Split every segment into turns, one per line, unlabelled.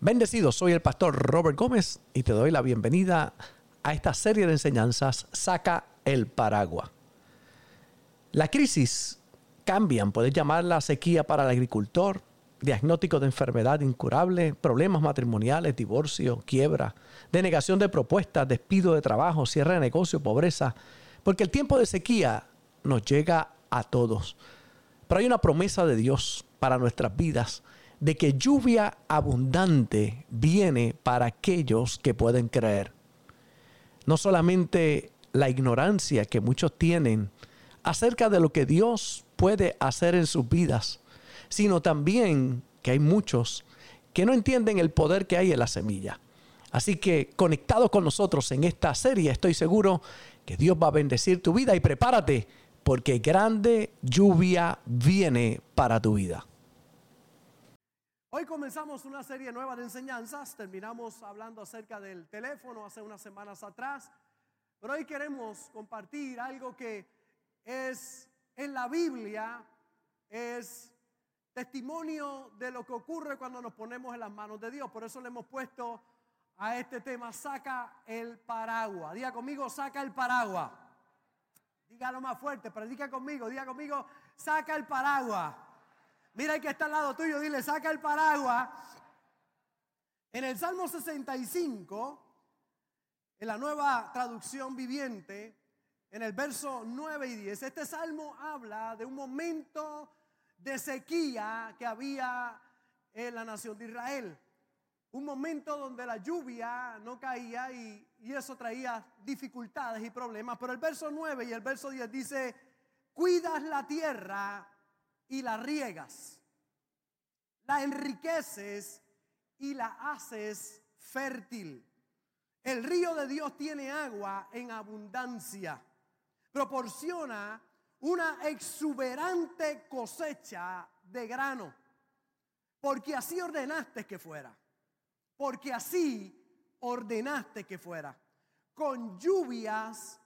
Bendecido, soy el pastor Robert Gómez y te doy la bienvenida a esta serie de enseñanzas Saca el paraguas. La crisis cambian, puedes llamarla sequía para el agricultor, diagnóstico de enfermedad incurable, problemas matrimoniales, divorcio, quiebra, denegación de propuestas, despido de trabajo, cierre de negocio, pobreza, porque el tiempo de sequía nos llega a todos. Pero hay una promesa de Dios para nuestras vidas de que lluvia abundante viene para aquellos que pueden creer. No solamente la ignorancia que muchos tienen acerca de lo que Dios puede hacer en sus vidas, sino también que hay muchos que no entienden el poder que hay en la semilla. Así que conectado con nosotros en esta serie, estoy seguro que Dios va a bendecir tu vida y prepárate porque grande lluvia viene para tu vida.
Hoy comenzamos una serie nueva de enseñanzas, terminamos hablando acerca del teléfono hace unas semanas atrás, pero hoy queremos compartir algo que es en la Biblia, es testimonio de lo que ocurre cuando nos ponemos en las manos de Dios. Por eso le hemos puesto a este tema, saca el paraguas. Diga conmigo, saca el paraguas. Dígalo más fuerte, predica conmigo, diga conmigo, saca el paraguas. Mira el que está al lado tuyo, dile, saca el paraguas. En el Salmo 65, en la nueva traducción viviente, en el verso 9 y 10, este salmo habla de un momento de sequía que había en la nación de Israel. Un momento donde la lluvia no caía y, eso traía dificultades y problemas. Pero el verso 9 y el verso 10 dice, cuidas la tierra y la riegas, la enriqueces y la haces fértil. El río de Dios tiene agua en abundancia, proporciona una exuberante cosecha de grano, porque así ordenaste que fuera, porque así ordenaste que fuera. Con lluvias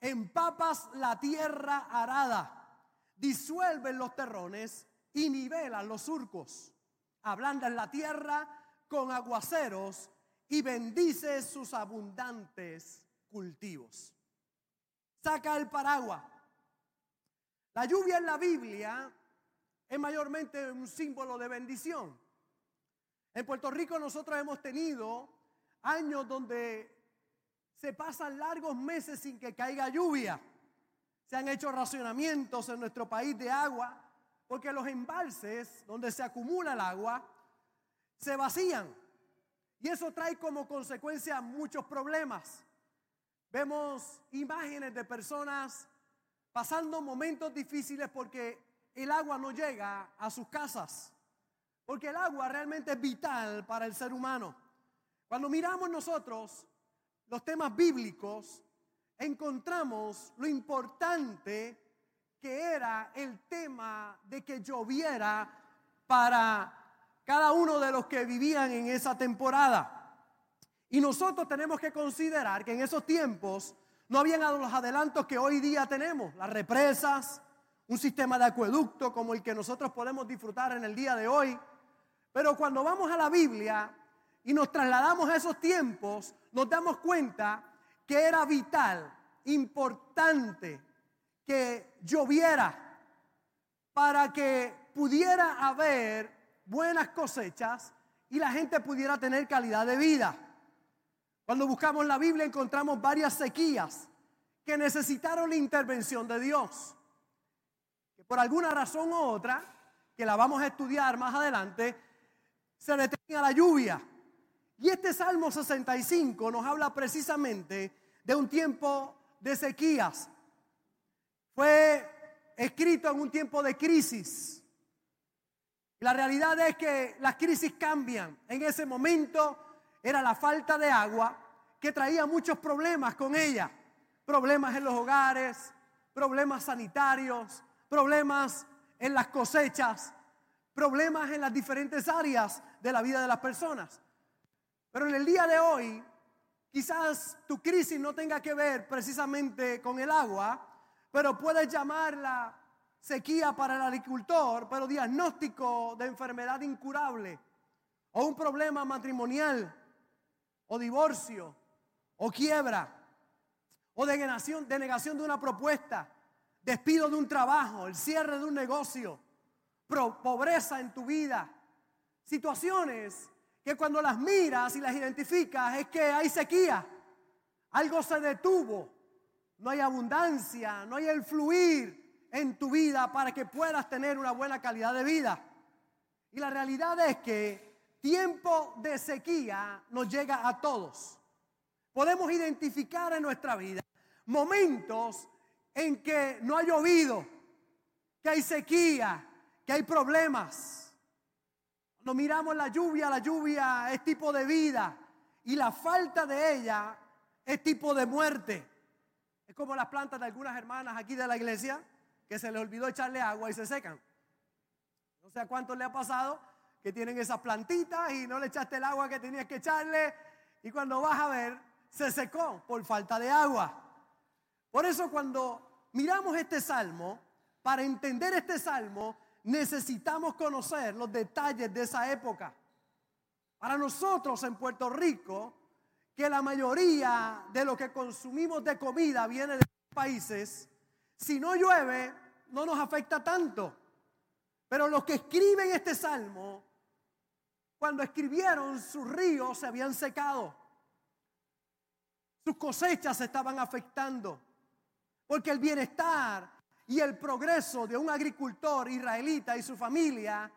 empapas la tierra arada, disuelven los terrones y nivelan los surcos, ablandas la tierra con aguaceros y bendices sus abundantes cultivos saca el paraguas. La lluvia en la Biblia es mayormente un símbolo de bendición. En Puerto Rico nosotros hemos tenido años donde se pasan largos meses sin que caiga lluvia. Se han hecho racionamientos en nuestro país de agua porque los embalses donde se acumula el agua se vacían. Y eso trae como consecuencia muchos problemas. Vemos imágenes de personas pasando momentos difíciles porque el agua no llega a sus casas. Porque el agua realmente es vital para el ser humano. Cuando miramos nosotros los temas bíblicos, encontramos lo importante que era el tema de que lloviera para cada uno de los que vivían en esa temporada. Y nosotros tenemos que considerar que en esos tiempos no habían los adelantos que hoy día tenemos, las represas, un sistema de acueducto como el que nosotros podemos disfrutar en el día de hoy. Pero cuando vamos a la Biblia y nos trasladamos a esos tiempos, nos damos cuenta que era vital, importante que lloviera para que pudiera haber buenas cosechas y la gente pudiera tener calidad de vida. Cuando buscamos la Biblia encontramos varias sequías que necesitaron la intervención de Dios. Que por alguna razón u otra, que la vamos a estudiar más adelante, se detenía la lluvia. Y este Salmo 65 nos habla precisamente de un tiempo de sequías. Fue escrito en un tiempo de crisis. La realidad es que las crisis cambian. En ese momento era la falta de agua que traía muchos problemas con ella. Problemas en los hogares, problemas sanitarios, problemas en las cosechas, problemas en las diferentes áreas de la vida de las personas. Pero en el día de hoy, quizás tu crisis no tenga que ver precisamente con el agua, pero puedes llamarla sequía para el agricultor, pero diagnóstico de enfermedad incurable o un problema matrimonial, o divorcio, o quiebra, o denegación, denegación de una propuesta, despido de un trabajo, el cierre de un negocio, pobreza en tu vida, situaciones que cuando las miras y las identificas es que hay sequía, algo se detuvo, no hay abundancia, no hay el fluir en tu vida para que puedas tener una buena calidad de vida. Y la realidad es que tiempo de sequía nos llega a todos. Podemos identificar en nuestra vida momentos en que no ha llovido, que hay sequía, que hay problemas. Cuando miramos la lluvia, la lluvia es tipo de vida y la falta de ella es tipo de muerte. Es como las plantas de algunas hermanas aquí de la iglesia que se les olvidó echarle agua y se secan. No sé a cuánto le ha pasado que tienen esas plantitas y no le echaste el agua que tenías que echarle y cuando vas a ver se secó por falta de agua. Por eso cuando miramos este salmo, para entender este salmo, necesitamos conocer los detalles de esa época. Para nosotros en Puerto Rico, que la mayoría de lo que consumimos de comida viene de países, si no llueve, no nos afecta tanto. Pero los que escriben este salmo, cuando escribieron, sus ríos se habían secado. Sus cosechas se estaban afectando. Porque el bienestar y el progreso de un agricultor israelita y su familia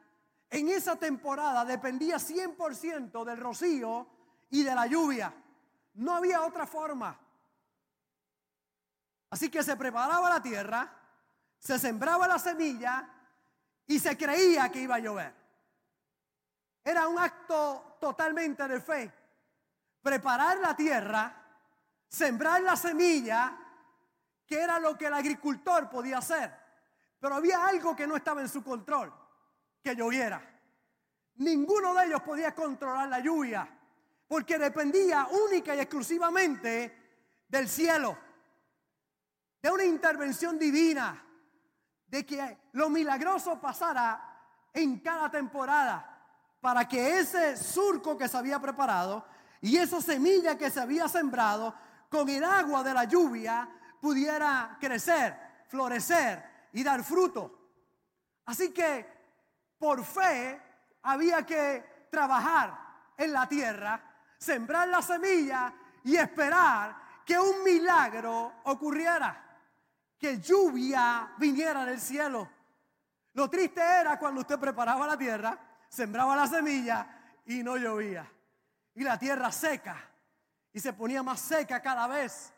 en esa temporada dependía 100% del rocío y de la lluvia. No había otra forma. Así que se preparaba la tierra, se sembraba la semilla y se creía que iba a llover. Era un acto totalmente de fe. Preparar la tierra, sembrar la semilla que era lo que el agricultor podía hacer. Pero había algo que no estaba en su control, que lloviera. Ninguno de ellos podía controlar la lluvia, porque dependía única y exclusivamente del cielo, de una intervención divina, de que lo milagroso pasara en cada temporada, para que ese surco que se había preparado y esa semilla que se había sembrado con el agua de la lluvia pudiera crecer, florecer y dar fruto. Así que por fe había que trabajar en la tierra, sembrar la semilla y esperar que un milagro ocurriera, que lluvia viniera del cielo. Lo triste era cuando usted preparaba la tierra, sembraba la semilla y no llovía. Y la tierra seca y se ponía más seca cada vez.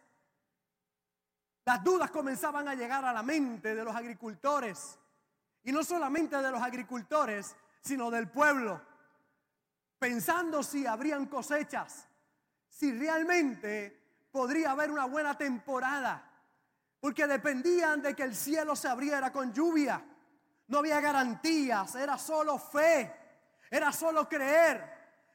Las dudas comenzaban a llegar a la mente de los agricultores. Y no solamente de los agricultores, sino del pueblo. Pensando si habrían cosechas, si realmente podría haber una buena temporada. Porque dependían de que el cielo se abriera con lluvia. No había garantías, era solo fe, era solo creer,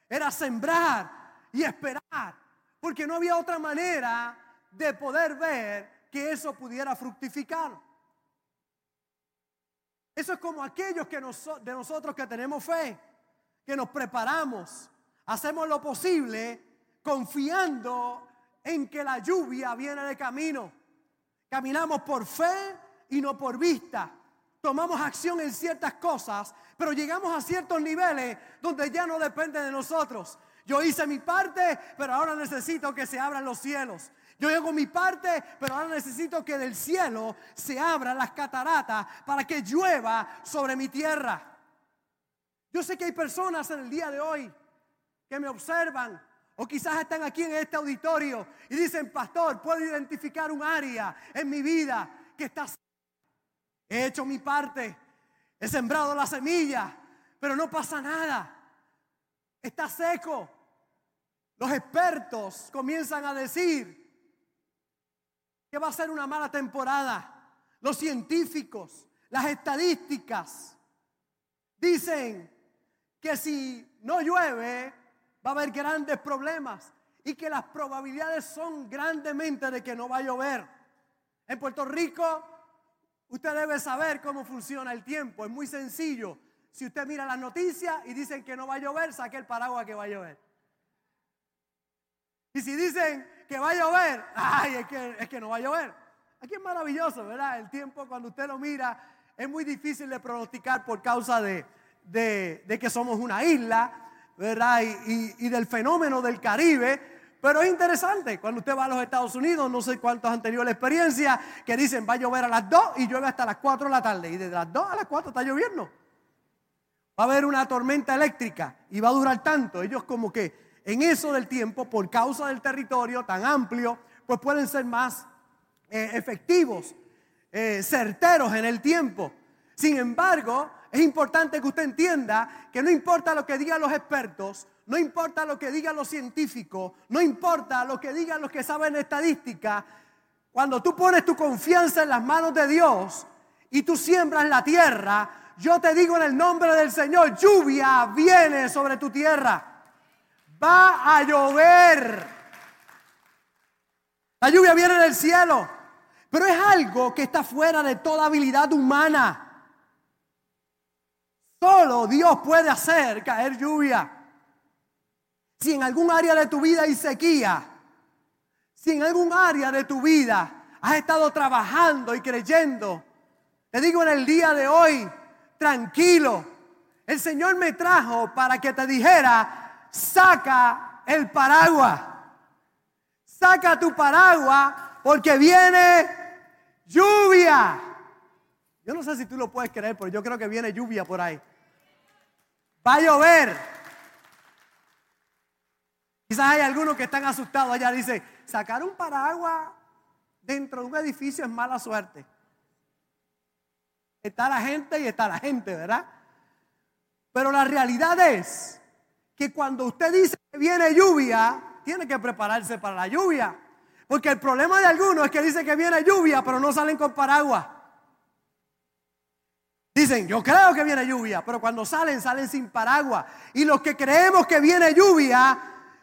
era sembrar y esperar. Porque no había otra manera de poder ver que eso pudiera fructificar. Eso es como aquellos que de nosotros que tenemos fe, que nos preparamos, hacemos lo posible confiando en que la lluvia viene de camino. Caminamos por fe y no por vista. Tomamos acción en ciertas cosas, pero llegamos a ciertos niveles donde ya no depende de nosotros. Yo hice mi parte, pero ahora necesito que se abran los cielos. Yo hago mi parte, pero ahora necesito que del cielo se abran las cataratas para que llueva sobre mi tierra. Yo sé que hay personas en el día de hoy que me observan o quizás están aquí en este auditorio y dicen, pastor, puedo identificar un área en mi vida que está... He hecho mi parte, he sembrado la semilla, pero no pasa nada. Está seco. Los expertos comienzan a decir, que va a ser una mala temporada. Los científicos, las estadísticas dicen que si no llueve va a haber grandes problemas y que las probabilidades son grandemente de que no va a llover. En Puerto Rico usted debe saber cómo funciona el tiempo, es muy sencillo. Si usted mira las noticias y dicen que no va a llover, saque el paraguas que va a llover. Y si dicen que va a llover, ay, es que, es que no va a llover. Aquí es maravilloso, ¿verdad? El tiempo cuando usted lo mira es muy difícil de pronosticar por causa de, que somos una isla, ¿verdad? Y, y, del fenómeno del Caribe. Pero es interesante, cuando usted va a los Estados Unidos, no sé cuántos han tenido la experiencia, que dicen va a llover a las 2 y llueve hasta las 4 de la tarde. Y desde las 2 a las 4 está lloviendo. Va a haber una tormenta eléctrica y va a durar tanto. Ellos como que en eso del tiempo, por causa del territorio tan amplio, pues pueden ser más eh, efectivos, eh, certeros en el tiempo. Sin embargo, es importante que usted entienda que no importa lo que digan los expertos, no importa lo que digan los científicos, no importa lo que digan los que saben estadística, cuando tú pones tu confianza en las manos de Dios y tú siembras la tierra, yo te digo en el nombre del Señor, lluvia viene sobre tu tierra. Va a llover. La lluvia viene del cielo. Pero es algo que está fuera de toda habilidad humana. Solo Dios puede hacer caer lluvia. Si en algún área de tu vida hay sequía, si en algún área de tu vida has estado trabajando y creyendo, te digo en el día de hoy, tranquilo. El Señor me trajo para que te dijera, saca el paraguas. Saca tu paraguas porque viene lluvia. Yo no sé si tú lo puedes creer, pero yo creo que viene lluvia por ahí. Va a llover. Quizás hay algunos que están asustados allá. Dice, sacar un paraguas dentro de un edificio es mala suerte. Está la gente y está la gente, ¿verdad? Pero la realidad es que cuando usted dice que viene lluvia, tiene que prepararse para la lluvia. Porque el problema de algunos es que dice que viene lluvia, pero no salen con paraguas. Dicen, yo creo que viene lluvia, pero cuando salen, salen sin paraguas. Y los que creemos que viene lluvia,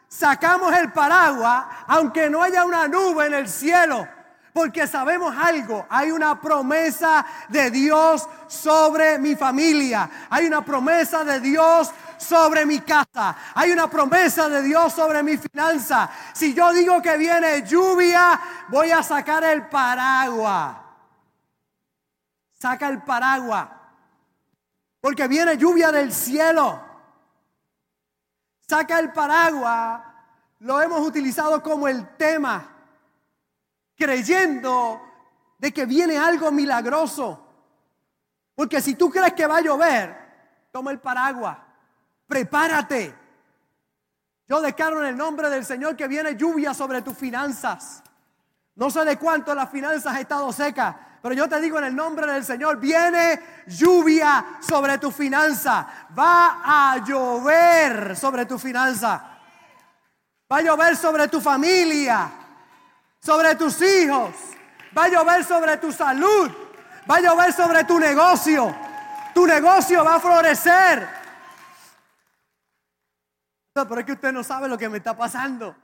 sacamos el paraguas, aunque no haya una nube en el cielo. Porque sabemos algo, hay una promesa de Dios sobre mi familia, hay una promesa de Dios sobre mi casa, hay una promesa de Dios sobre mi finanza. Si yo digo que viene lluvia, voy a sacar el paraguas. Saca el paraguas, porque viene lluvia del cielo. Saca el paraguas, lo hemos utilizado como el tema creyendo de que viene algo milagroso. Porque si tú crees que va a llover, toma el paraguas, prepárate. Yo declaro en el nombre del Señor que viene lluvia sobre tus finanzas. No sé de cuánto las finanzas han estado secas, pero yo te digo en el nombre del Señor, viene lluvia sobre tu finanza. Va a llover sobre tu finanza. Va a llover sobre tu familia sobre tus hijos, va a llover sobre tu salud, va a llover sobre tu negocio. Tu negocio va a florecer. pero es que usted no sabe lo que me está pasando.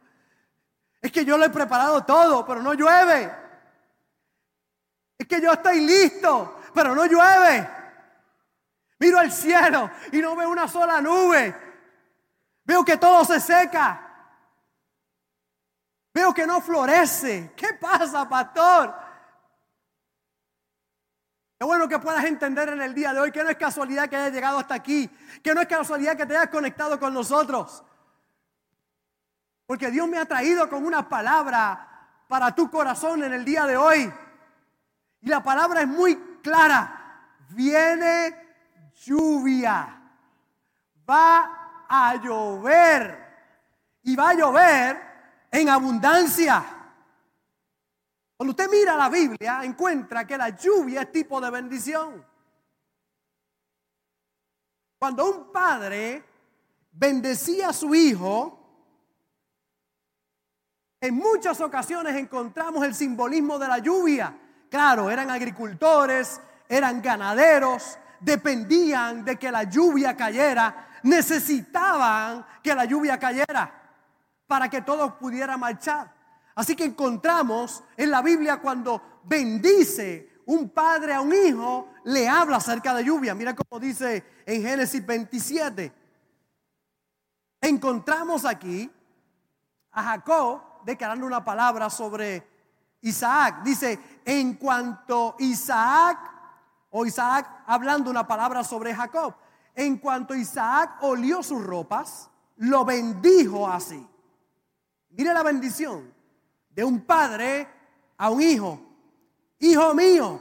Es que yo lo he preparado todo, pero no llueve. Es que yo estoy listo, pero no llueve. Miro al cielo y no veo una sola nube. Veo que todo se seca. Veo que no florece. ¿Qué pasa, pastor? Qué bueno que puedas entender en el día de hoy que no es casualidad que hayas llegado hasta aquí, que no es casualidad que te hayas conectado con nosotros. Porque Dios me ha traído con una palabra para tu corazón en el día de hoy. Y la palabra es muy clara. Viene lluvia. Va a llover. Y va a llover en abundancia. Cuando usted mira la Biblia, encuentra que la lluvia es tipo de bendición. Cuando un padre bendecía a su hijo, en muchas ocasiones encontramos el simbolismo de la lluvia. Claro, eran agricultores, eran ganaderos, dependían de que la lluvia cayera, necesitaban que la lluvia cayera para que todos pudieran marchar. Así que encontramos en la Biblia cuando bendice un padre a un hijo le habla acerca de lluvia. Mira cómo dice en Génesis 27. Encontramos aquí a Jacob declarando una palabra sobre Isaac. Dice, en cuanto Isaac, o Isaac hablando una palabra sobre Jacob, en cuanto Isaac olió sus ropas, lo bendijo así. Mire la bendición de un padre a un hijo. Hijo mío,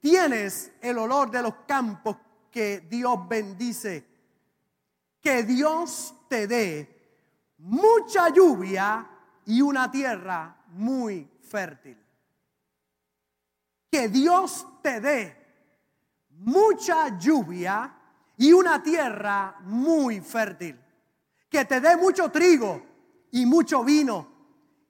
tienes el olor de los campos que Dios bendice. Que Dios te dé mucha lluvia y una tierra muy fértil. Que Dios te dé mucha lluvia y una tierra muy fértil. Que te dé mucho trigo y mucho vino.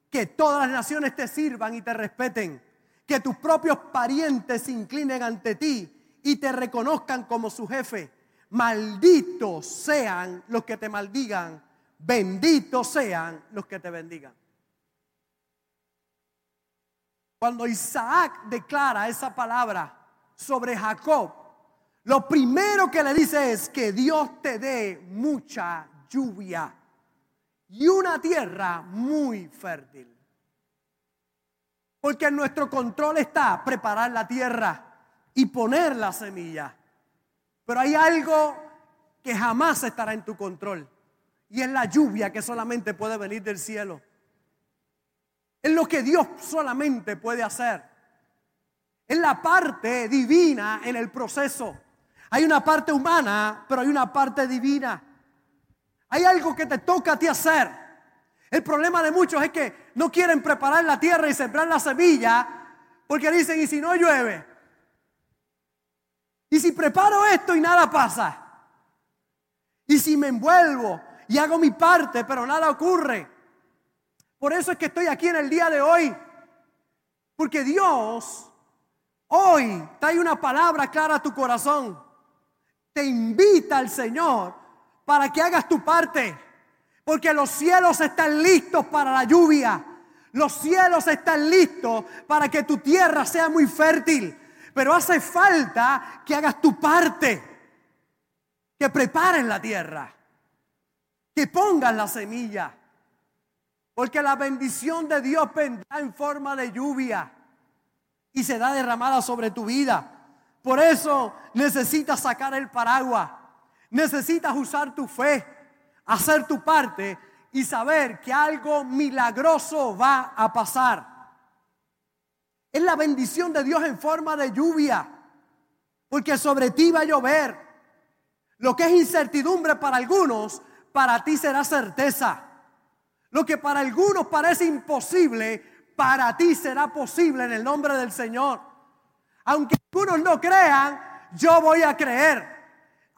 Que todas las naciones te sirvan y te respeten. Que tus propios parientes se inclinen ante ti y te reconozcan como su jefe. Malditos sean los que te maldigan. Benditos sean los que te bendigan. Cuando Isaac declara esa palabra sobre Jacob, lo primero que le dice es que Dios te dé mucha lluvia y una tierra muy fértil. Porque en nuestro control está preparar la tierra y poner la semilla. Pero hay algo que jamás estará en tu control. Y es la lluvia que solamente puede venir del cielo. Es lo que Dios solamente puede hacer. Es la parte divina en el proceso. Hay una parte humana, pero hay una parte divina. Hay algo que te toca a ti hacer. El problema de muchos es que no quieren preparar la tierra y sembrar la semilla porque dicen, ¿y si no llueve? ¿Y si preparo esto y nada pasa? ¿Y si me envuelvo y hago mi parte pero nada ocurre? Por eso es que estoy aquí en el día de hoy. Porque Dios hoy trae una palabra clara a tu corazón. Te invita al Señor para que hagas tu parte. Porque los cielos están listos para la lluvia. Los cielos están listos para que tu tierra sea muy fértil. Pero hace falta que hagas tu parte. Que preparen la tierra. Que pongas la semilla. Porque la bendición de Dios vendrá en forma de lluvia y será derramada sobre tu vida. Por eso necesitas sacar el paraguas. Necesitas usar tu fe, hacer tu parte y saber que algo milagroso va a pasar. Es la bendición de Dios en forma de lluvia. Porque sobre ti va a llover. Lo que es incertidumbre para algunos, para ti será certeza. Lo que para algunos parece imposible, para ti será posible en el nombre del Señor. Aunque algunos no crean, yo voy a creer.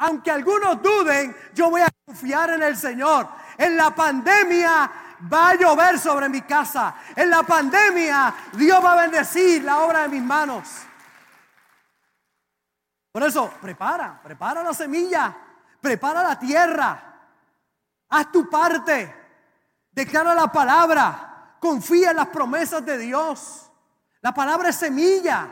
Aunque algunos duden, yo voy a confiar en el Señor. En la pandemia va a llover sobre mi casa. En la pandemia Dios va a bendecir la obra de mis manos. Por eso, prepara, prepara la semilla, prepara la tierra. Haz tu parte. Declara la palabra. Confía en las promesas de Dios. La palabra es semilla.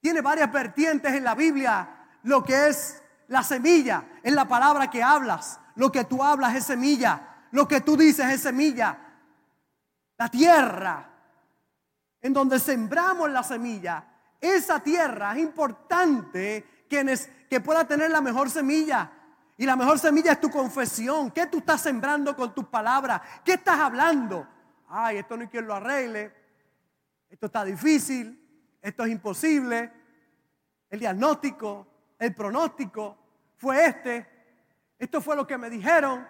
Tiene varias vertientes en la Biblia. Lo que es la semilla es la palabra que hablas. Lo que tú hablas es semilla. Lo que tú dices es semilla. La tierra en donde sembramos la semilla. Esa tierra es importante que, que pueda tener la mejor semilla. Y la mejor semilla es tu confesión. ¿Qué tú estás sembrando con tus palabras? ¿Qué estás hablando? Ay, esto no hay quien lo arregle. Esto está difícil. Esto es imposible. El diagnóstico, el pronóstico fue este. Esto fue lo que me dijeron.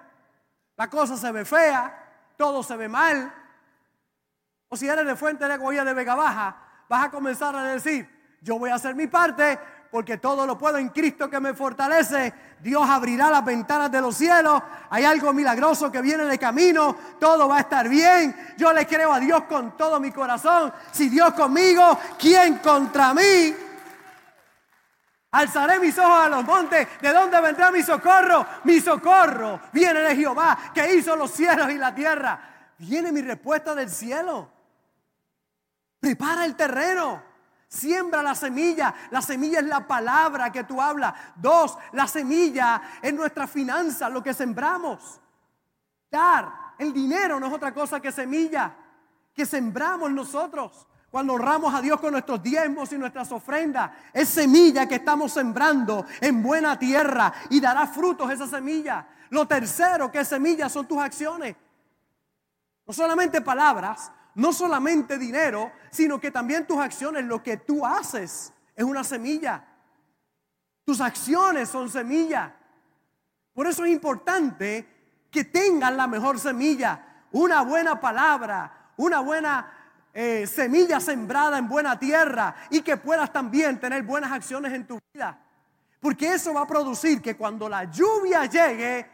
La cosa se ve fea. Todo se ve mal. O si eres de Fuente de Goya de Vega Baja, vas a comenzar a decir, yo voy a hacer mi parte porque todo lo puedo en Cristo que me fortalece. Dios abrirá las ventanas de los cielos. Hay algo milagroso que viene de camino. Todo va a estar bien. Yo le creo a Dios con todo mi corazón. Si Dios conmigo, ¿quién contra mí? Alzaré mis ojos a los montes. ¿De dónde vendrá mi socorro? Mi socorro viene de Jehová, que hizo los cielos y la tierra. Viene mi respuesta del cielo. Prepara el terreno. Siembra la semilla. La semilla es la palabra que tú hablas. Dos, la semilla es nuestra finanza, lo que sembramos. Dar, el dinero no es otra cosa que semilla que sembramos nosotros. Cuando honramos a Dios con nuestros diezmos y nuestras ofrendas, es semilla que estamos sembrando en buena tierra y dará frutos esa semilla. Lo tercero que es semilla son tus acciones. No solamente palabras, no solamente dinero, sino que también tus acciones, lo que tú haces es una semilla. Tus acciones son semilla. Por eso es importante que tengan la mejor semilla, una buena palabra, una buena eh, semilla sembrada en buena tierra y que puedas también tener buenas acciones en tu vida. Porque eso va a producir que cuando la lluvia llegue,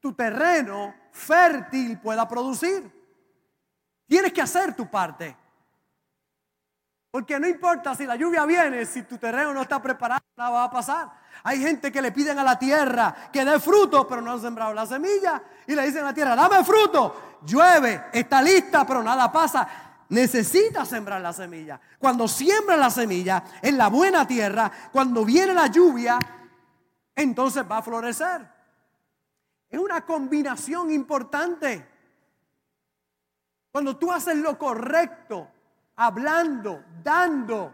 tu terreno fértil pueda producir. Tienes que hacer tu parte. Porque no importa si la lluvia viene, si tu terreno no está preparado, nada va a pasar. Hay gente que le piden a la tierra que dé fruto, pero no han sembrado la semilla. Y le dicen a la tierra, dame fruto. Llueve, está lista, pero nada pasa. Necesita sembrar la semilla. Cuando siembra la semilla en la buena tierra, cuando viene la lluvia, entonces va a florecer. Es una combinación importante. Cuando tú haces lo correcto, hablando, dando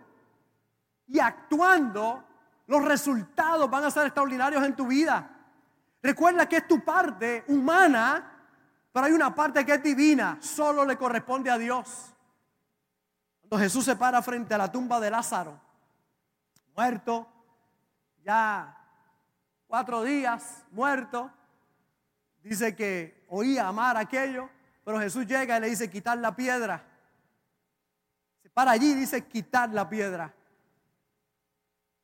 y actuando, los resultados van a ser extraordinarios en tu vida. Recuerda que es tu parte humana, pero hay una parte que es divina, solo le corresponde a Dios. Cuando Jesús se para frente a la tumba de Lázaro, muerto, ya cuatro días muerto, dice que oía amar aquello, pero Jesús llega y le dice quitar la piedra. Se para allí y dice quitar la piedra.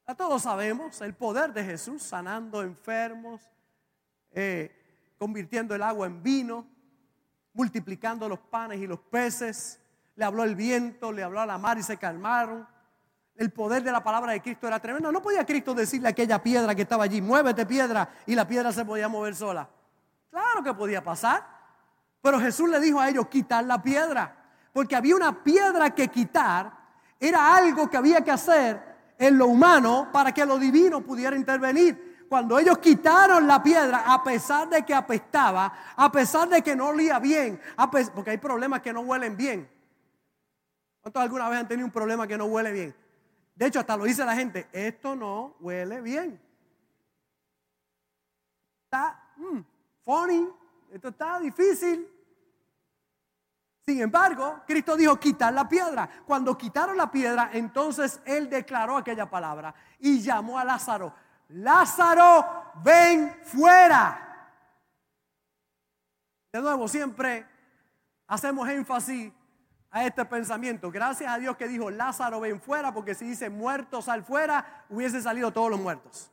Ya todos sabemos el poder de Jesús sanando enfermos, eh, convirtiendo el agua en vino, multiplicando los panes y los peces. Le habló el viento, le habló a la mar y se calmaron. El poder de la palabra de Cristo era tremendo. No podía Cristo decirle a aquella piedra que estaba allí, muévete piedra, y la piedra se podía mover sola. Claro que podía pasar. Pero Jesús le dijo a ellos quitar la piedra, porque había una piedra que quitar, era algo que había que hacer en lo humano para que lo divino pudiera intervenir. Cuando ellos quitaron la piedra, a pesar de que apestaba, a pesar de que no olía bien, porque hay problemas que no huelen bien. ¿Cuántos alguna vez han tenido un problema que no huele bien? De hecho, hasta lo dice la gente, esto no huele bien. Está mm, funny, esto está difícil. Sin embargo, Cristo dijo quitar la piedra. Cuando quitaron la piedra, entonces Él declaró aquella palabra y llamó a Lázaro. Lázaro, ven fuera. De nuevo, siempre hacemos énfasis a este pensamiento. Gracias a Dios que dijo Lázaro, ven fuera, porque si dice muertos sal fuera, hubiesen salido todos los muertos.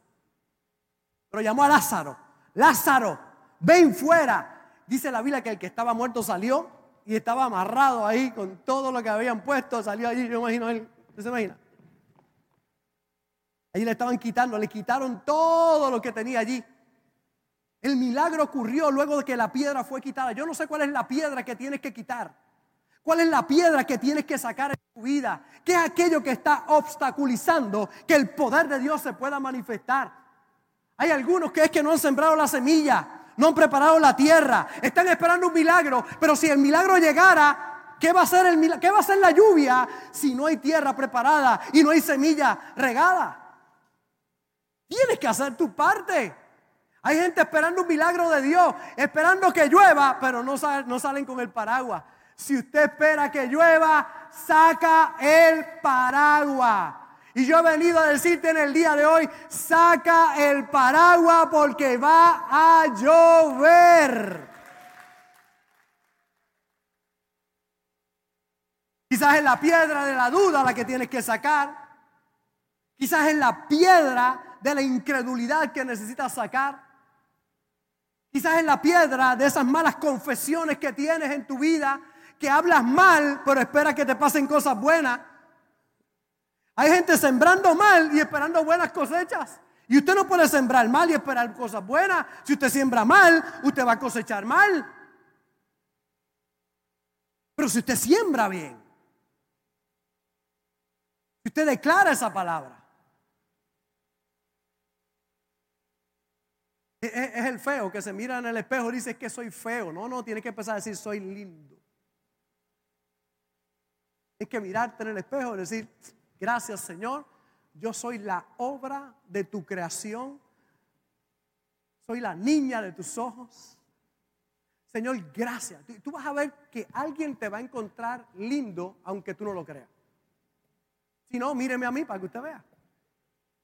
Pero llamó a Lázaro. Lázaro, ven fuera. Dice la Biblia que el que estaba muerto salió y estaba amarrado ahí con todo lo que habían puesto, salió allí, yo imagino él, ¿usted se imagina? Allí le estaban quitando, le quitaron todo lo que tenía allí. El milagro ocurrió luego de que la piedra fue quitada. Yo no sé cuál es la piedra que tienes que quitar. ¿Cuál es la piedra que tienes que sacar en tu vida? ¿Qué es aquello que está obstaculizando que el poder de Dios se pueda manifestar? Hay algunos que es que no han sembrado la semilla no han preparado la tierra, están esperando un milagro, pero si el milagro llegara, ¿qué va a ser el ¿Qué va a ser la lluvia si no hay tierra preparada y no hay semilla regada? Tienes que hacer tu parte. Hay gente esperando un milagro de Dios, esperando que llueva, pero no, no salen con el paraguas. Si usted espera que llueva, saca el paraguas. Y yo he venido a decirte en el día de hoy, saca el paraguas porque va a llover. Quizás es la piedra de la duda la que tienes que sacar. Quizás es la piedra de la incredulidad que necesitas sacar. Quizás es la piedra de esas malas confesiones que tienes en tu vida, que hablas mal, pero espera que te pasen cosas buenas. Hay gente sembrando mal y esperando buenas cosechas. Y usted no puede sembrar mal y esperar cosas buenas. Si usted siembra mal, usted va a cosechar mal. Pero si usted siembra bien, si Usted declara esa palabra. Es, es el feo que se mira en el espejo y dice que soy feo. No, no, tiene que empezar a decir soy lindo. Es que mirarte en el espejo y decir, gracias Señor, yo soy la obra de tu creación. Soy la niña de tus ojos. Señor, gracias. Tú- vas a ver que alguien te va a encontrar lindo aunque tú no lo creas. Si no, míreme a mí para que usted vea.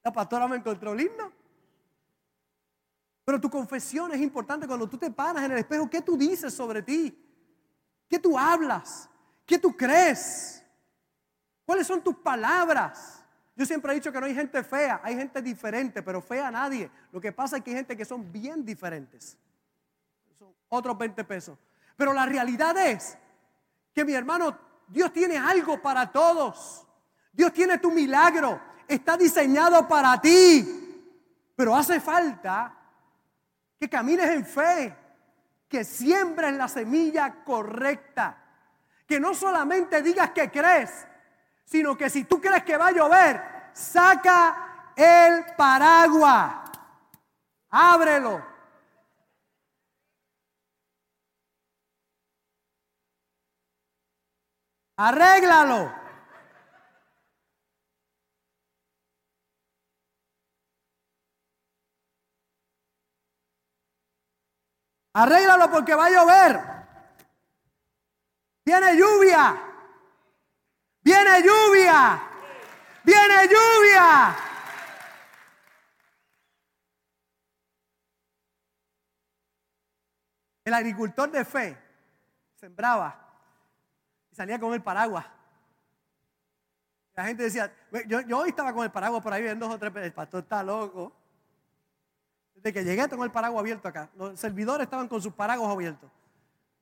La pastora me encontró lindo. Pero tu confesión es importante cuando tú te paras en el espejo. ¿Qué tú dices sobre ti? ¿Qué tú hablas? ¿Qué tú crees? ¿Cuáles son tus palabras? Yo siempre he dicho que no hay gente fea, hay gente diferente, pero fea nadie. Lo que pasa es que hay gente que son bien diferentes. Son otros 20 pesos. Pero la realidad es que mi hermano, Dios tiene algo para todos. Dios tiene tu milagro. Está diseñado para ti. Pero hace falta que camines en fe, que siembres la semilla correcta. Que no solamente digas que crees, sino que si tú crees que va a llover, saca el paraguas. Ábrelo. Arréglalo. Arréglalo porque va a llover. Viene lluvia. Viene lluvia. Viene lluvia. El agricultor de fe sembraba y salía con el paraguas. La gente decía, yo, yo hoy estaba con el paraguas por ahí viendo dos o tres el pastor está loco. Desde que llegué tengo el paraguas abierto acá. Los servidores estaban con sus paraguas abiertos.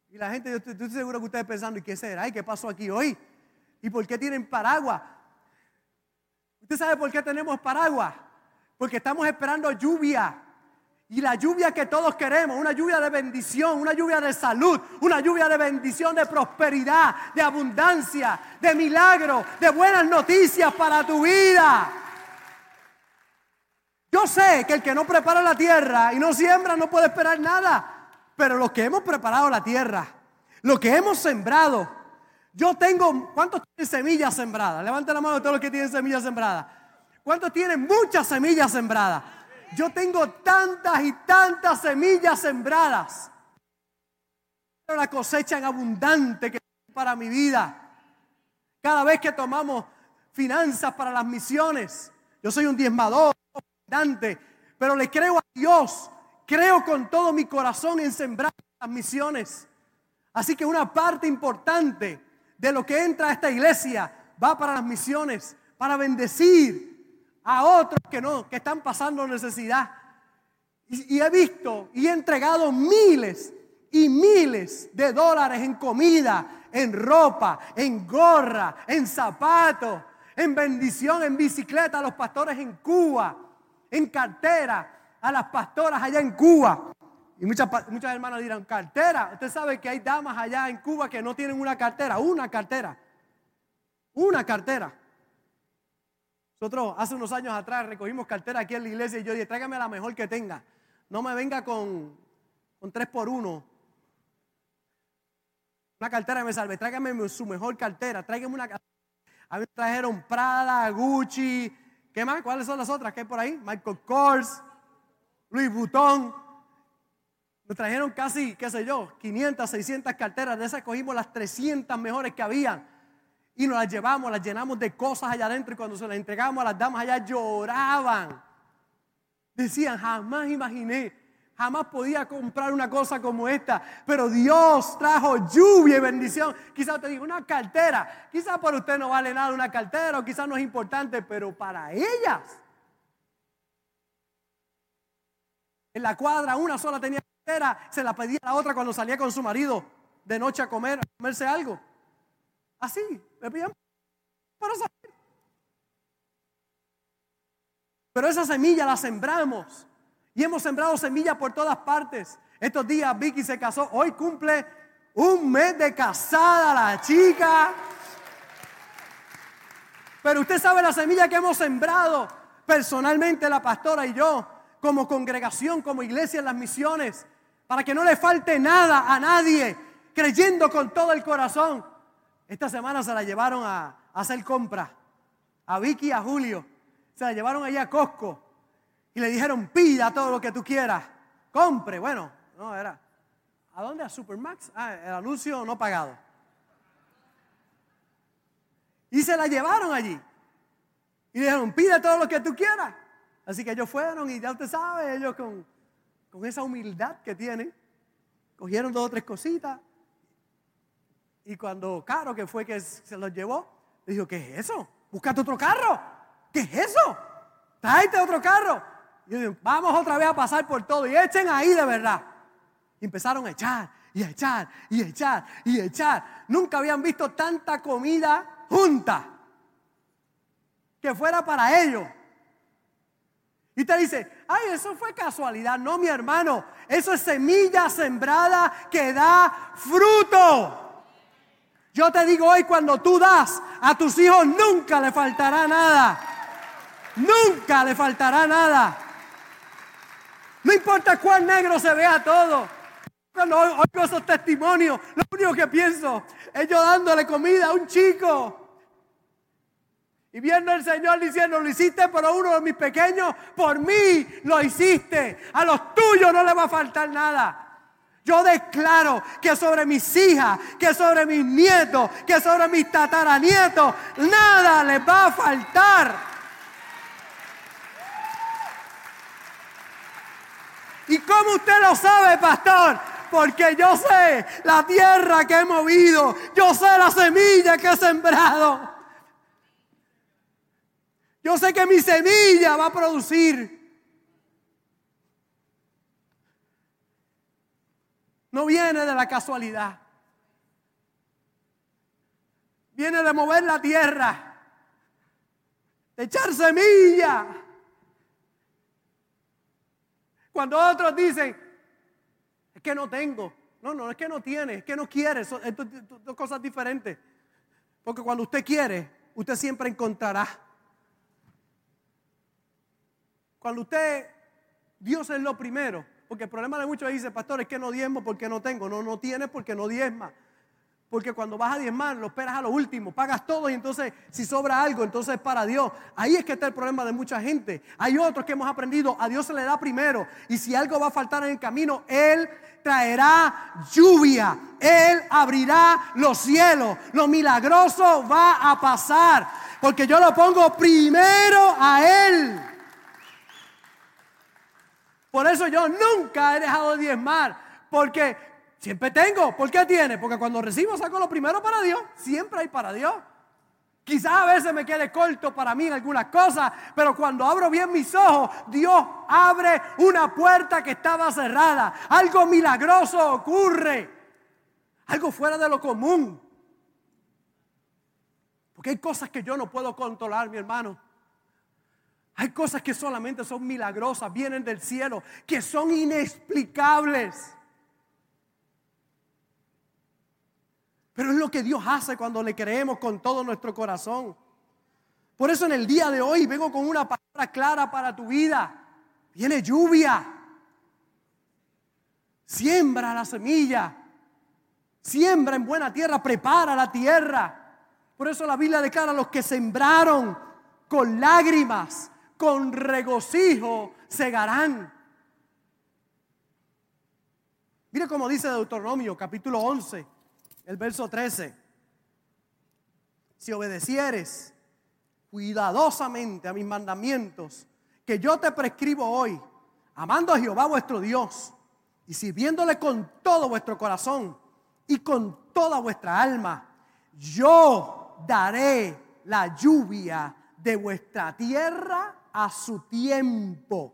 Y la gente, yo estoy, seguro que ustedes pensando, ¿y qué será? ¿Y qué pasó aquí hoy? ¿Y por qué tienen paraguas? ¿Usted sabe por qué tenemos paraguas? Porque estamos esperando lluvia. Y la lluvia que todos queremos, una lluvia de bendición, una lluvia de salud, una lluvia de bendición, de prosperidad, de abundancia, de milagro, de buenas noticias para tu vida. Yo sé que el que no prepara la tierra y no siembra no puede esperar nada. Pero los que hemos preparado la tierra, lo que hemos sembrado, yo tengo, ¿cuántos tienen semillas sembradas? Levanten la mano de todos los que tienen semillas sembradas. ¿Cuántos tienen muchas semillas sembradas? Yo tengo tantas y tantas semillas sembradas. Pero la cosecha en abundante que para mi vida. Cada vez que tomamos finanzas para las misiones, yo soy un diezmador, abundante, pero le creo a Dios. Creo con todo mi corazón en sembrar las misiones. Así que una parte importante de lo que entra a esta iglesia va para las misiones, para bendecir a otros que no, que están pasando necesidad. Y, he visto y he entregado miles y miles de dólares en comida, en ropa, en gorra, en zapatos, en bendición, en bicicleta a los pastores en Cuba, en cartera a las pastoras allá en Cuba. Y muchas, muchas hermanas dirán, cartera. Usted sabe que hay damas allá en Cuba que no tienen una cartera, una cartera. Una cartera. Nosotros hace unos años atrás recogimos cartera aquí en la iglesia y yo dije, tráigame la mejor que tenga. No me venga con, con tres por uno. Una cartera me salve. Tráigame su mejor cartera. Tráigame una cartera. A mí me trajeron Prada, Gucci. ¿Qué más? ¿Cuáles son las otras que hay por ahí? Michael Kors, Louis Vuitton. Nos trajeron casi, qué sé yo, 500, 600 carteras. De esas cogimos las 300 mejores que habían. Y nos las llevamos, las llenamos de cosas allá adentro. Y cuando se las entregamos a las damas allá lloraban. Decían, jamás imaginé, jamás podía comprar una cosa como esta. Pero Dios trajo lluvia y bendición. Quizás te digo, una cartera. Quizás para usted no vale nada una cartera o quizás no es importante, pero para ellas. En la cuadra una sola tenía cartera, se la pedía a la otra cuando salía con su marido de noche a comer, a comerse algo. Así, le pedían para salir. Pero esa semilla la sembramos. Y hemos sembrado semillas por todas partes. Estos días Vicky se casó. Hoy cumple un mes de casada la chica. Pero usted sabe la semilla que hemos sembrado personalmente la pastora y yo, como congregación, como iglesia en las misiones, para que no le falte nada a nadie, creyendo con todo el corazón. Esta semana se la llevaron a, hacer compra a Vicky y a Julio. Se la llevaron allá a Costco y le dijeron, pida todo lo que tú quieras, compre. Bueno, no era. ¿A dónde? A Supermax. Ah, el anuncio no pagado. Y se la llevaron allí. Y dijeron, pide todo lo que tú quieras. Así que ellos fueron y ya usted sabe, ellos con, con esa humildad que tienen, cogieron dos o tres cositas. Y cuando Caro, que fue que se los llevó, le dijo, ¿qué es eso? Búscate otro carro. ¿Qué es eso? Tráete otro carro. Y yo digo, vamos otra vez a pasar por todo y echen ahí de verdad. Y empezaron a echar y a echar y a echar y a echar. Nunca habían visto tanta comida junta que fuera para ellos. Y te dice, ay, eso fue casualidad. No, mi hermano, eso es semilla sembrada que da fruto. Yo te digo hoy, cuando tú das a tus hijos, nunca le faltará nada. Nunca le faltará nada. No importa cuán negro se vea todo. Cuando oigo esos testimonios, lo único que pienso es yo dándole comida a un chico. Y viendo el Señor diciendo, lo hiciste por uno de mis pequeños, por mí lo hiciste. A los tuyos no le va a faltar nada. Yo declaro que sobre mis hijas, que sobre mis nietos, que sobre mis tataranietos, nada les va a faltar. ¿Y cómo usted lo sabe, pastor? porque yo sé la tierra que he movido, yo sé la semilla que he sembrado. Yo sé que mi semilla va a producir. No viene de la casualidad. Viene de mover la tierra, de echar semilla. Cuando otros dicen, que no tengo. No, no, es que no tiene, es que no quiere. Son, dos cosas diferentes. Porque cuando usted quiere, usted siempre encontrará. Cuando usted, Dios es lo primero. Porque el problema de muchos dice, pastor, es que no diezmo porque no tengo. No, no tienes porque no diezma. Porque cuando vas a diezmar, lo esperas a lo último, pagas todo y entonces si sobra algo, entonces es para Dios. Ahí es que está el problema de mucha gente. Hay otros que hemos aprendido, a Dios se le da primero. Y si algo va a faltar en el camino, Él traerá lluvia. Él abrirá los cielos. Lo milagroso va a pasar. Porque yo lo pongo primero a Él. Por eso yo nunca he dejado de diezmar. Porque Siempre tengo. ¿Por qué tiene? Porque cuando recibo saco lo primero para Dios. Siempre hay para Dios. Quizás a veces me quede corto para mí en algunas cosas, pero cuando abro bien mis ojos, Dios abre una puerta que estaba cerrada. Algo milagroso ocurre. Algo fuera de lo común. Porque hay cosas que yo no puedo controlar, mi hermano. Hay cosas que solamente son milagrosas, vienen del cielo, que son inexplicables. Pero es lo que Dios hace cuando le creemos con todo nuestro corazón. Por eso en el día de hoy vengo con una palabra clara para tu vida. Viene lluvia. Siembra la semilla. Siembra en buena tierra. Prepara la tierra. Por eso la Biblia declara los que sembraron con lágrimas, con regocijo, segarán. Mire cómo dice Deuteronomio capítulo 11 el verso 13. Si obedecieres cuidadosamente a mis mandamientos que yo te prescribo hoy, amando a Jehová vuestro Dios y sirviéndole con todo vuestro corazón y con toda vuestra alma, yo daré la lluvia de vuestra tierra a su tiempo,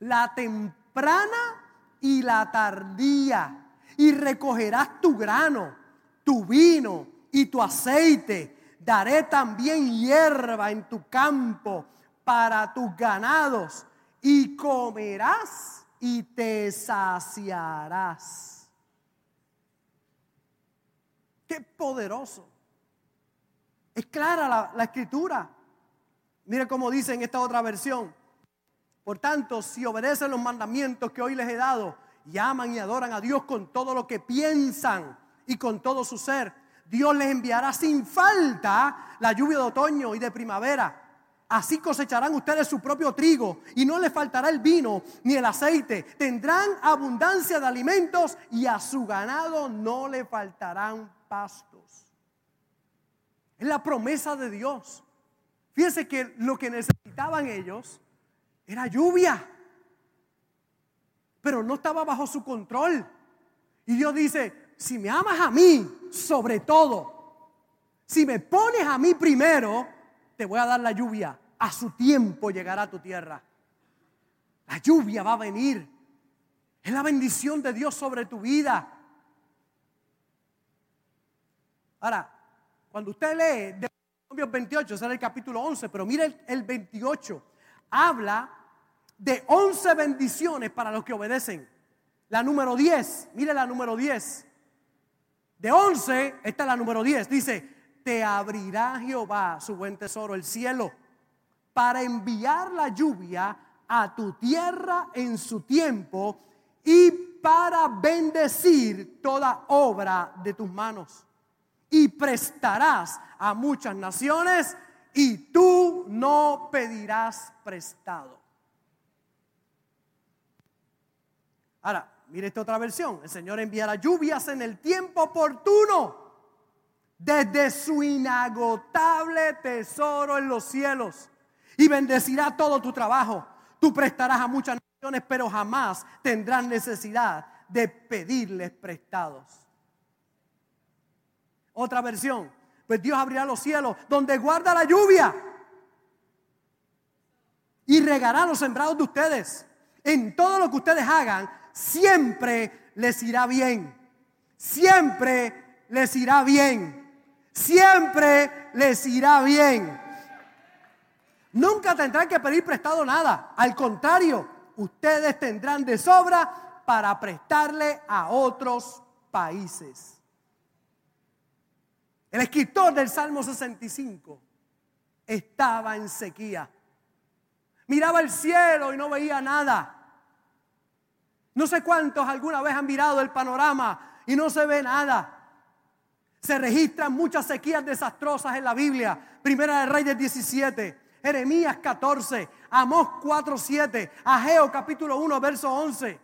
la temprana y la tardía, y recogerás tu grano tu vino y tu aceite. Daré también hierba en tu campo para tus ganados y comerás y te saciarás. Qué poderoso. Es clara la, escritura. Mire cómo dice en esta otra versión. Por tanto, si obedecen los mandamientos que hoy les he dado y aman y adoran a Dios con todo lo que piensan y con todo su ser, Dios les enviará sin falta la lluvia de otoño y de primavera. Así cosecharán ustedes su propio trigo y no les faltará el vino ni el aceite. Tendrán abundancia de alimentos y a su ganado no le faltarán pastos. Es la promesa de Dios. Fíjense que lo que necesitaban ellos era lluvia, pero no estaba bajo su control. Y Dios dice, si me amas a mí sobre todo, si me pones a mí primero, te voy a dar la lluvia. A su tiempo llegará a tu tierra. La lluvia va a venir. Es la bendición de Dios sobre tu vida. Ahora, cuando usted lee de 28, ese el capítulo 11, pero mire el, el 28, habla de 11 bendiciones para los que obedecen. La número 10, mire la número 10. De 11, esta es la número 10. Dice, te abrirá Jehová su buen tesoro, el cielo, para enviar la lluvia a tu tierra en su tiempo y para bendecir toda obra de tus manos. Y prestarás a muchas naciones y tú no pedirás prestado. Ahora, mire esta otra versión. El Señor enviará lluvias en el tiempo oportuno desde su inagotable tesoro en los cielos y bendecirá todo tu trabajo. Tú prestarás a muchas naciones, pero jamás tendrás necesidad de pedirles prestados. Otra versión, pues Dios abrirá los cielos donde guarda la lluvia y regará los sembrados de ustedes. En todo lo que ustedes hagan, siempre les irá bien. Siempre les irá bien siempre les irá bien. Nunca tendrán que pedir prestado nada. Al contrario, ustedes tendrán de sobra para prestarle a otros países. El escritor del Salmo 65 estaba en sequía. Miraba el cielo y no veía nada. No sé cuántos alguna vez han mirado el panorama y no se ve nada. Se registran muchas sequías desastrosas en la Biblia. Primera de Reyes 17, Jeremías 14, Amós 4, 7, Ageo capítulo 1, verso 11.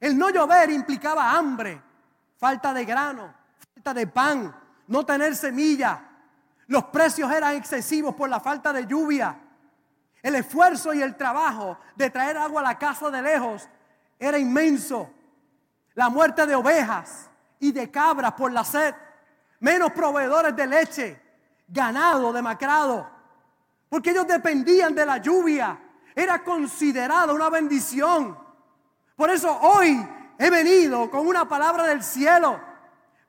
El no llover implicaba hambre, falta de grano, falta de pan, no tener semilla. Los precios eran excesivos por la falta de lluvia. El esfuerzo y el trabajo de traer agua a la casa de lejos era inmenso. La muerte de ovejas, y de cabras por la sed, menos proveedores de leche, ganado demacrado, porque ellos dependían de la lluvia, era considerada una bendición. Por eso hoy he venido con una palabra del cielo.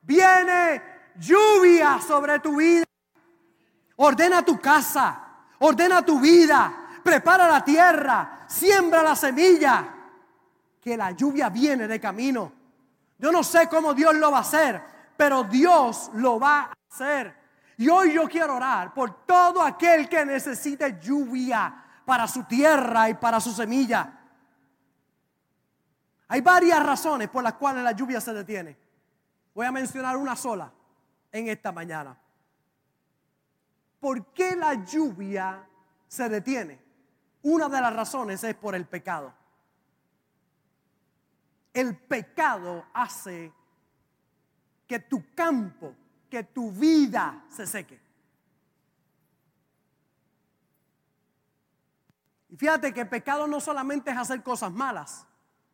Viene lluvia sobre tu vida. Ordena tu casa, ordena tu vida, prepara la tierra, siembra la semilla, que la lluvia viene de camino. Yo no sé cómo Dios lo va a hacer, pero Dios lo va a hacer. Y hoy yo quiero orar por todo aquel que necesite lluvia para su tierra y para su semilla. Hay varias razones por las cuales la lluvia se detiene. Voy a mencionar una sola en esta mañana. ¿Por qué la lluvia se detiene? Una de las razones es por el pecado el pecado hace que tu campo, que tu vida se seque. Y fíjate que pecado no solamente es hacer cosas malas,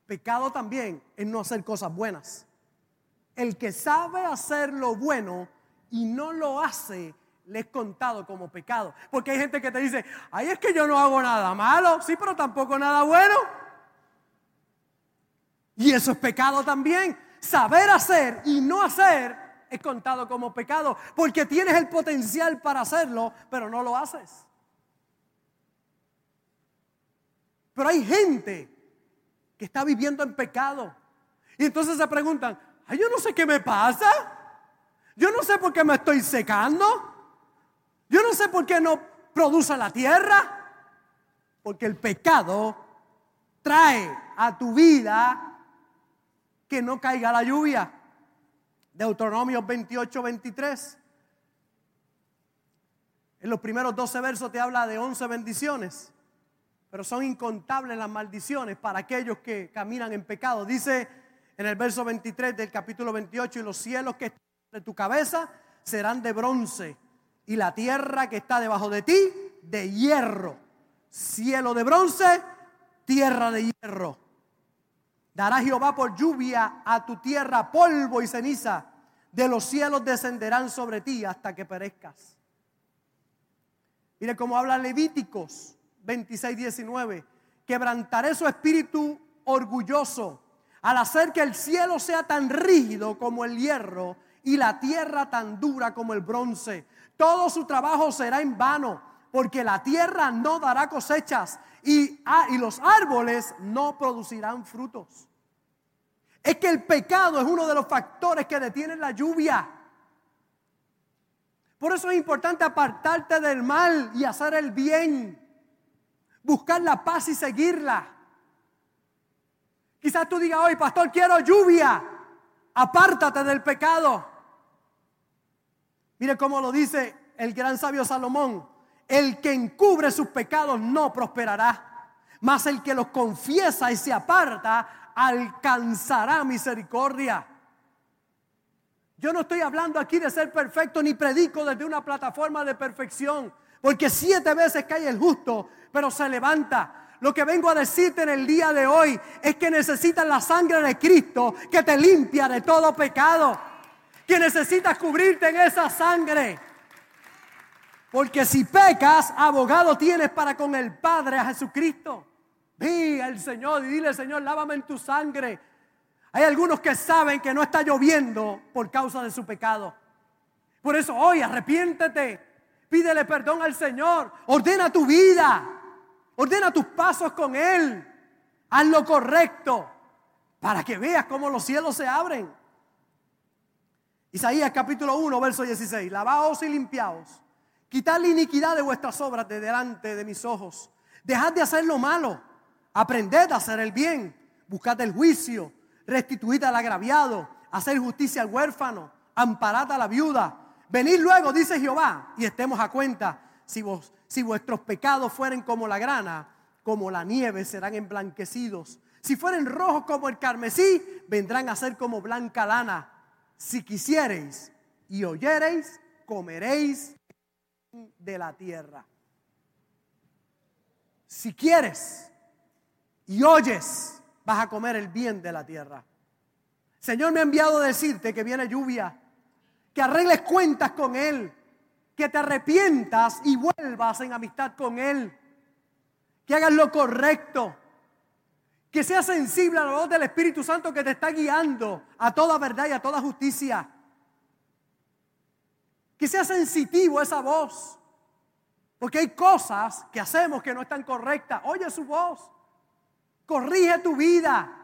pecado también es no hacer cosas buenas. El que sabe hacer lo bueno y no lo hace, le es contado como pecado. Porque hay gente que te dice, ay, es que yo no hago nada malo, sí, pero tampoco nada bueno. Y eso es pecado también. Saber hacer y no hacer es contado como pecado, porque tienes el potencial para hacerlo, pero no lo haces. Pero hay gente que está viviendo en pecado. Y entonces se preguntan, Yo no sé qué me pasa. Yo no sé por qué me estoy secando. Yo no sé por qué no produce la tierra? Porque el pecado trae a tu vida que no caiga la lluvia. Deuteronomio 28, 23. En los primeros 12 versos te habla de 11 bendiciones, pero son incontables las maldiciones para aquellos que caminan en pecado. Dice en el verso 23 del capítulo 28, y los cielos que están de tu cabeza serán de bronce, y la tierra que está debajo de ti de hierro. Cielo de bronce, tierra de hierro. Dará Jehová por lluvia a tu tierra polvo y ceniza. De los cielos descenderán sobre ti hasta que perezcas. Mire cómo habla Levíticos 26, 19. Quebrantaré su espíritu orgulloso al hacer que el cielo sea tan rígido como el hierro y la tierra tan dura como el bronce. Todo su trabajo será en vano, porque la tierra no dará cosechas y, ah, y los árboles no producirán frutos. Es que el pecado es uno de los factores que detienen la lluvia. Por eso es importante apartarte del mal y hacer el bien. Buscar la paz y seguirla. Quizás tú digas hoy, pastor, quiero lluvia. Apártate del pecado. Mire cómo lo dice el gran sabio Salomón. El que encubre sus pecados no prosperará. Mas el que los confiesa y se aparta alcanzará misericordia. Yo no estoy hablando aquí de ser perfecto ni predico desde una plataforma de perfección, porque siete veces cae el justo, pero se levanta. Lo que vengo a decirte en el día de hoy es que necesitas la sangre de Cristo que te limpia de todo pecado, que necesitas cubrirte en esa sangre. Porque si pecas, abogado tienes para con el Padre a Jesucristo. Ve al Señor y dile, Señor, lávame en tu sangre hay algunos que saben que no está lloviendo por causa de su pecado. Por eso hoy arrepiéntete, pídele perdón al Señor, ordena tu vida, ordena tus pasos con Él, haz lo correcto para que veas cómo los cielos se abren. Isaías capítulo 1, verso 16, lavaos y limpiaos, quitad la iniquidad de vuestras obras de delante de mis ojos, dejad de hacer lo malo, aprended a hacer el bien, buscad el juicio. Restituid al agraviado, hacer justicia al huérfano, amparad a la viuda. Venid luego, dice Jehová, y estemos a cuenta, si, vos, si vuestros pecados fueren como la grana, como la nieve serán emblanquecidos. Si fueren rojos como el carmesí, vendrán a ser como blanca lana. Si quisiereis y oyereis, comeréis de la tierra. Si quieres y oyes, vas a comer el bien de la tierra. Señor me ha enviado a decirte que viene lluvia, que arregles cuentas con Él, que te arrepientas y vuelvas en amistad con Él, que hagas lo correcto, que seas sensible a la voz del Espíritu Santo que te está guiando a toda verdad y a toda justicia. Que seas sensitivo a esa voz. Porque hay cosas que hacemos que no están correctas. Oye su voz corrige tu vida,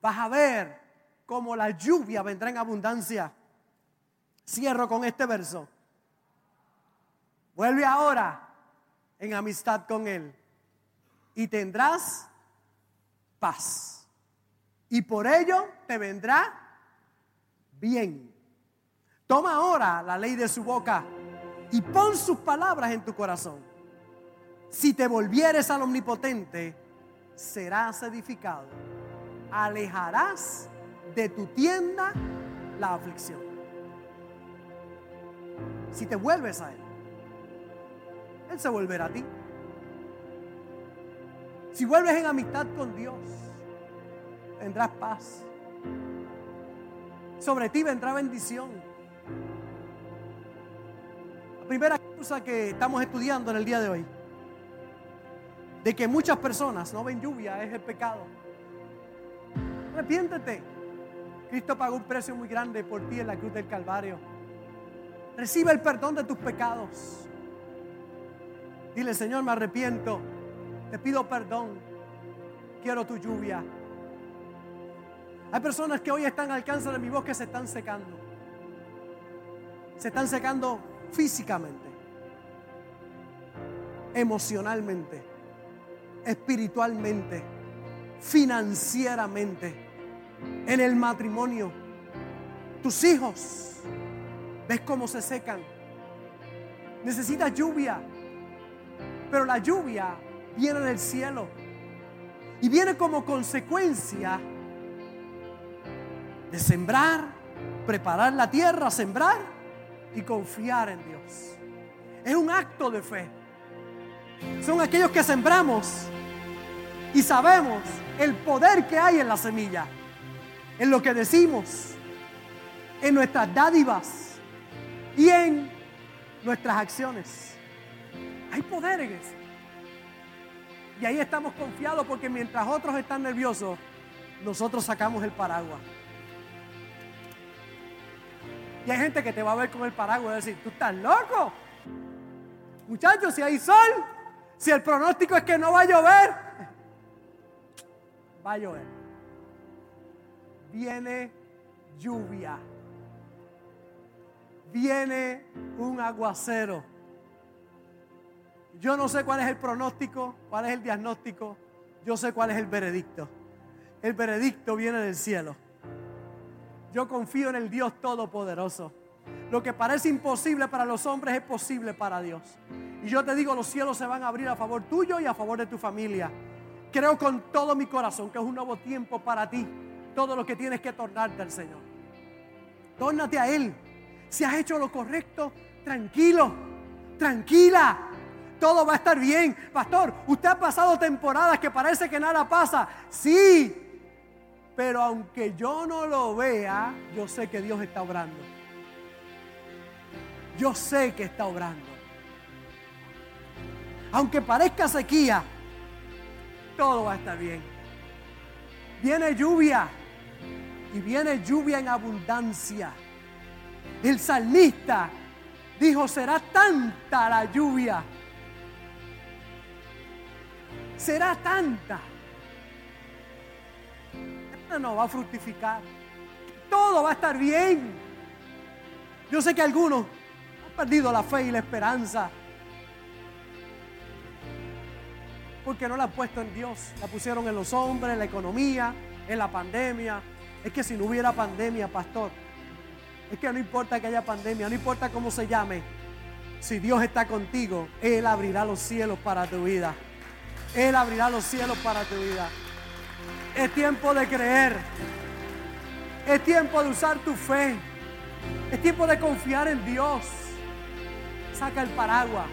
vas a ver cómo la lluvia vendrá en abundancia. Cierro con este verso. Vuelve ahora en amistad con Él y tendrás paz. Y por ello te vendrá bien. Toma ahora la ley de su boca y pon sus palabras en tu corazón. Si te volvieres al omnipotente, serás edificado. Alejarás de tu tienda la aflicción. Si te vuelves a Él, Él se volverá a ti. Si vuelves en amistad con Dios, tendrás paz. Sobre ti vendrá bendición. La primera cosa que estamos estudiando en el día de hoy de que muchas personas no ven lluvia es el pecado. Arrepiéntete. Cristo pagó un precio muy grande por ti en la cruz del Calvario. Recibe el perdón de tus pecados. Dile, Señor, me arrepiento. Te pido perdón. Quiero tu lluvia. Hay personas que hoy están al alcance de mi voz que se están secando. Se están secando físicamente. emocionalmente, espiritualmente, financieramente, en el matrimonio. Tus hijos, ¿ves cómo se secan? Necesitas lluvia, pero la lluvia viene del cielo y viene como consecuencia de sembrar, preparar la tierra, sembrar y confiar en Dios. Es un acto de fe. Son aquellos que sembramos y sabemos el poder que hay en la semilla, en lo que decimos, en nuestras dádivas y en nuestras acciones. Hay poder en eso. Y ahí estamos confiados porque mientras otros están nerviosos, nosotros sacamos el paraguas. Y hay gente que te va a ver con el paraguas y decir, tú estás loco. Muchachos, si hay sol, si el pronóstico es que no va a llover, va a llover. Viene lluvia. Viene un aguacero. Yo no sé cuál es el pronóstico, cuál es el diagnóstico. Yo sé cuál es el veredicto. El veredicto viene del cielo. Yo confío en el Dios Todopoderoso. Lo que parece imposible para los hombres es posible para Dios. Y yo te digo, los cielos se van a abrir a favor tuyo y a favor de tu familia. Creo con todo mi corazón que es un nuevo tiempo para ti. Todo lo que tienes que tornarte al Señor. Tórnate a Él. Si has hecho lo correcto, tranquilo, tranquila. Todo va a estar bien. Pastor, usted ha pasado temporadas que parece que nada pasa. Sí, pero aunque yo no lo vea, yo sé que Dios está obrando. Yo sé que está obrando. Aunque parezca sequía, todo va a estar bien. Viene lluvia y viene lluvia en abundancia. El salmista dijo, será tanta la lluvia. Será tanta no va a fructificar. Todo va a estar bien. Yo sé que algunos han perdido la fe y la esperanza. Porque no la han puesto en Dios. La pusieron en los hombres, en la economía, en la pandemia. Es que si no hubiera pandemia, pastor, es que no importa que haya pandemia, no importa cómo se llame. Si Dios está contigo, Él abrirá los cielos para tu vida. Él abrirá los cielos para tu vida. Es tiempo de creer. Es tiempo de usar tu fe. Es tiempo de confiar en Dios. Saca el paraguas.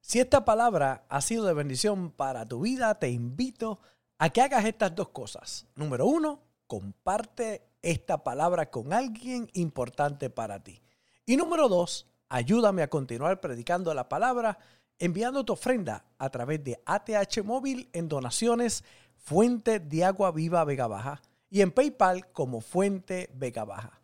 Si esta palabra ha sido de bendición para tu vida, te invito a que hagas estas dos cosas. Número uno, comparte esta palabra con alguien importante para ti. Y número dos, ayúdame a continuar predicando la palabra enviando tu ofrenda a través de ATH Móvil en donaciones Fuente de Agua Viva Vega Baja y en PayPal como Fuente Vega Baja.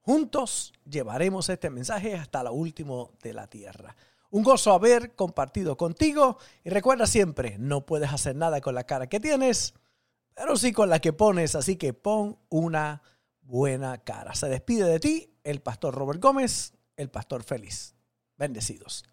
Juntos llevaremos este mensaje hasta lo último de la tierra. Un gozo haber compartido contigo y recuerda siempre, no puedes hacer nada con la cara que tienes, pero sí con la que pones, así que pon una buena cara. Se despide de ti el pastor Robert Gómez, el pastor feliz. Bendecidos.